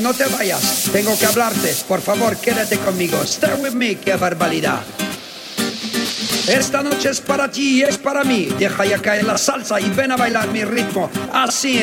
no te vayas. Tengo que hablarte. Por favor, quédate conmigo. Stay with me, qué barbaridad. Esta noche es para ti y es para mí. Deja ya caer la salsa y ven a bailar mi ritmo. Así,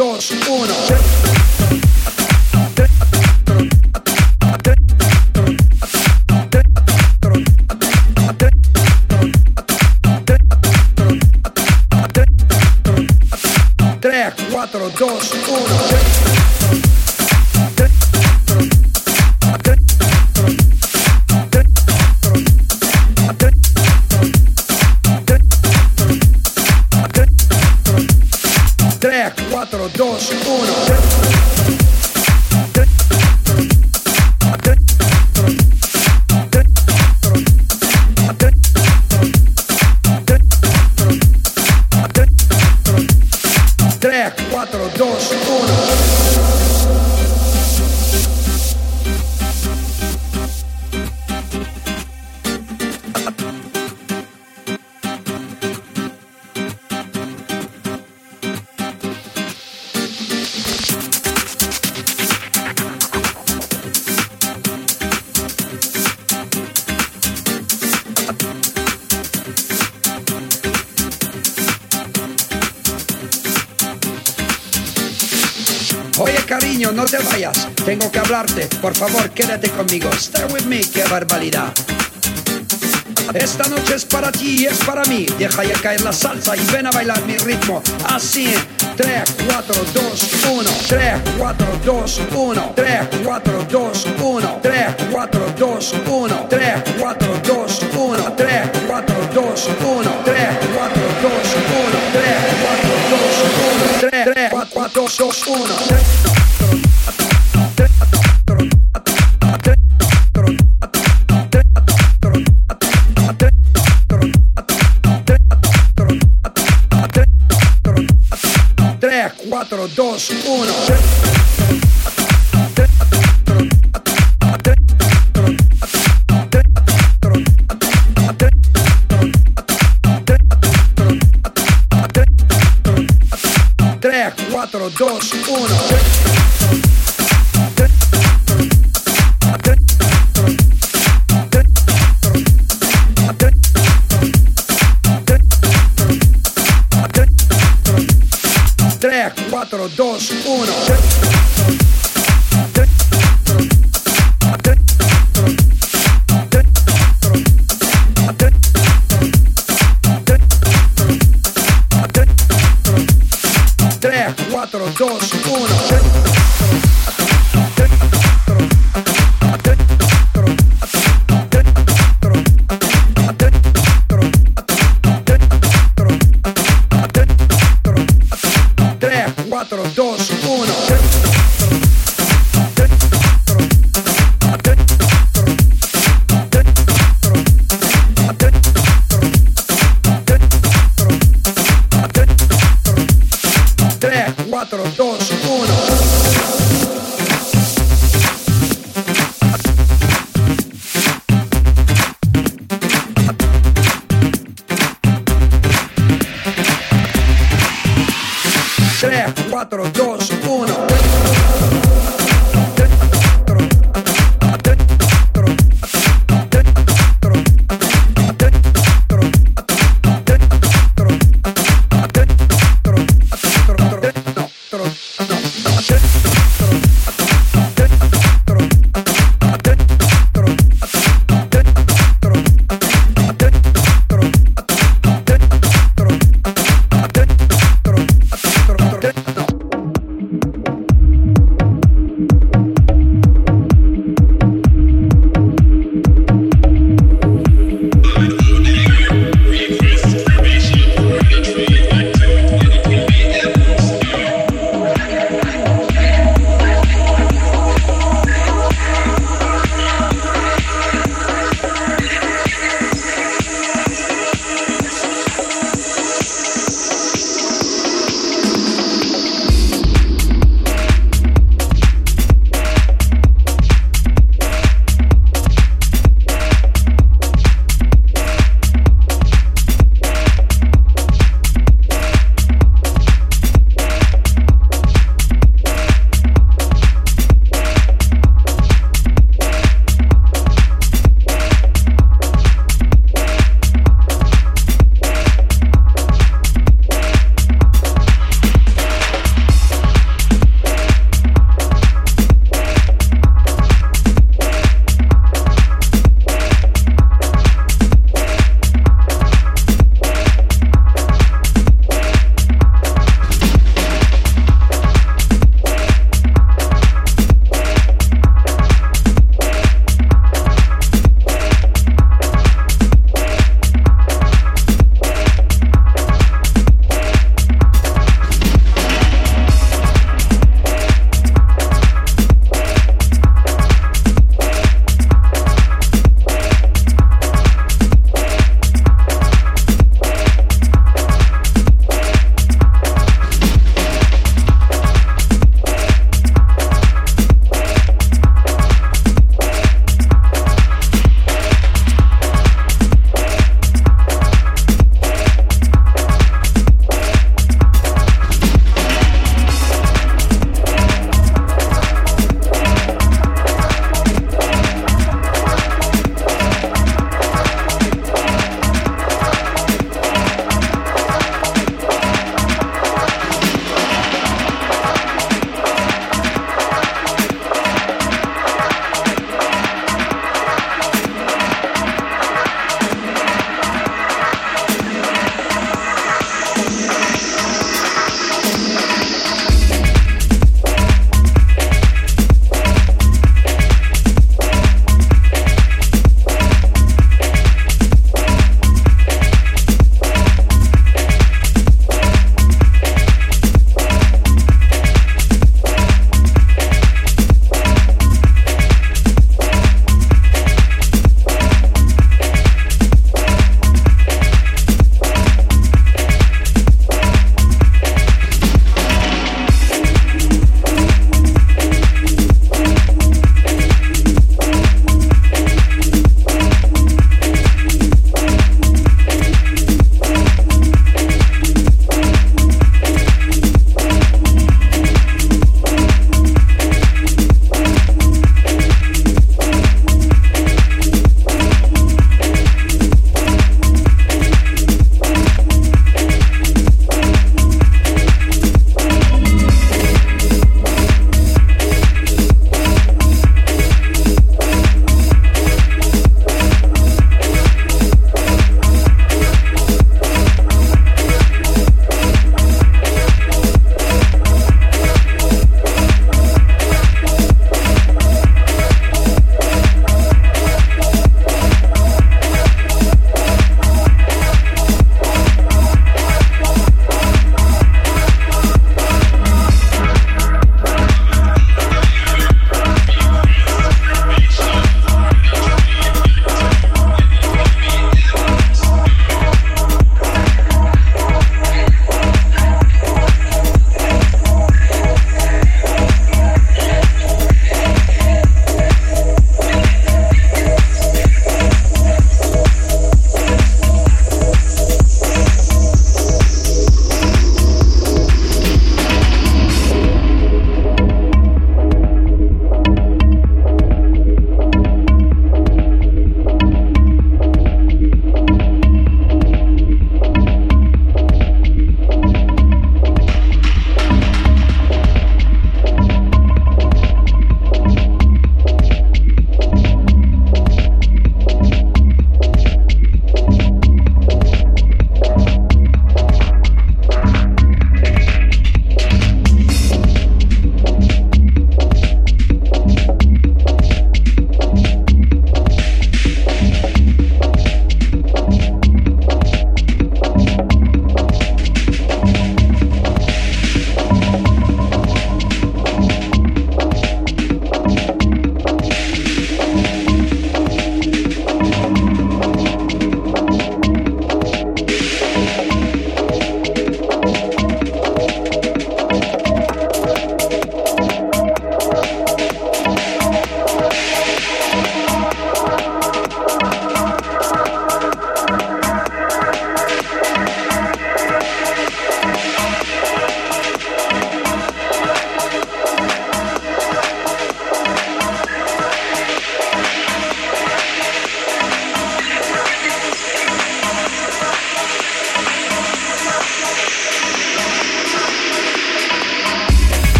2, 1. Vayas. Tengo que hablarte. Por favor, quédate conmigo. Stay with me, qué barbaridad. Esta noche es para ti y es para mí. Deja ya caer la salsa y ven a bailar mi ritmo. Así, 3, 4, 2, 1. 3, 4, 2, 1. 3, 4, 2, 1. 3, 4, 2, 1. 3, 4, 2, 1. 3, 4, 2, 1. 3, 4, 2, 1. 3, 4, 2, 1. 3, 3, 4, 2, 1. Uno.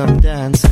some dance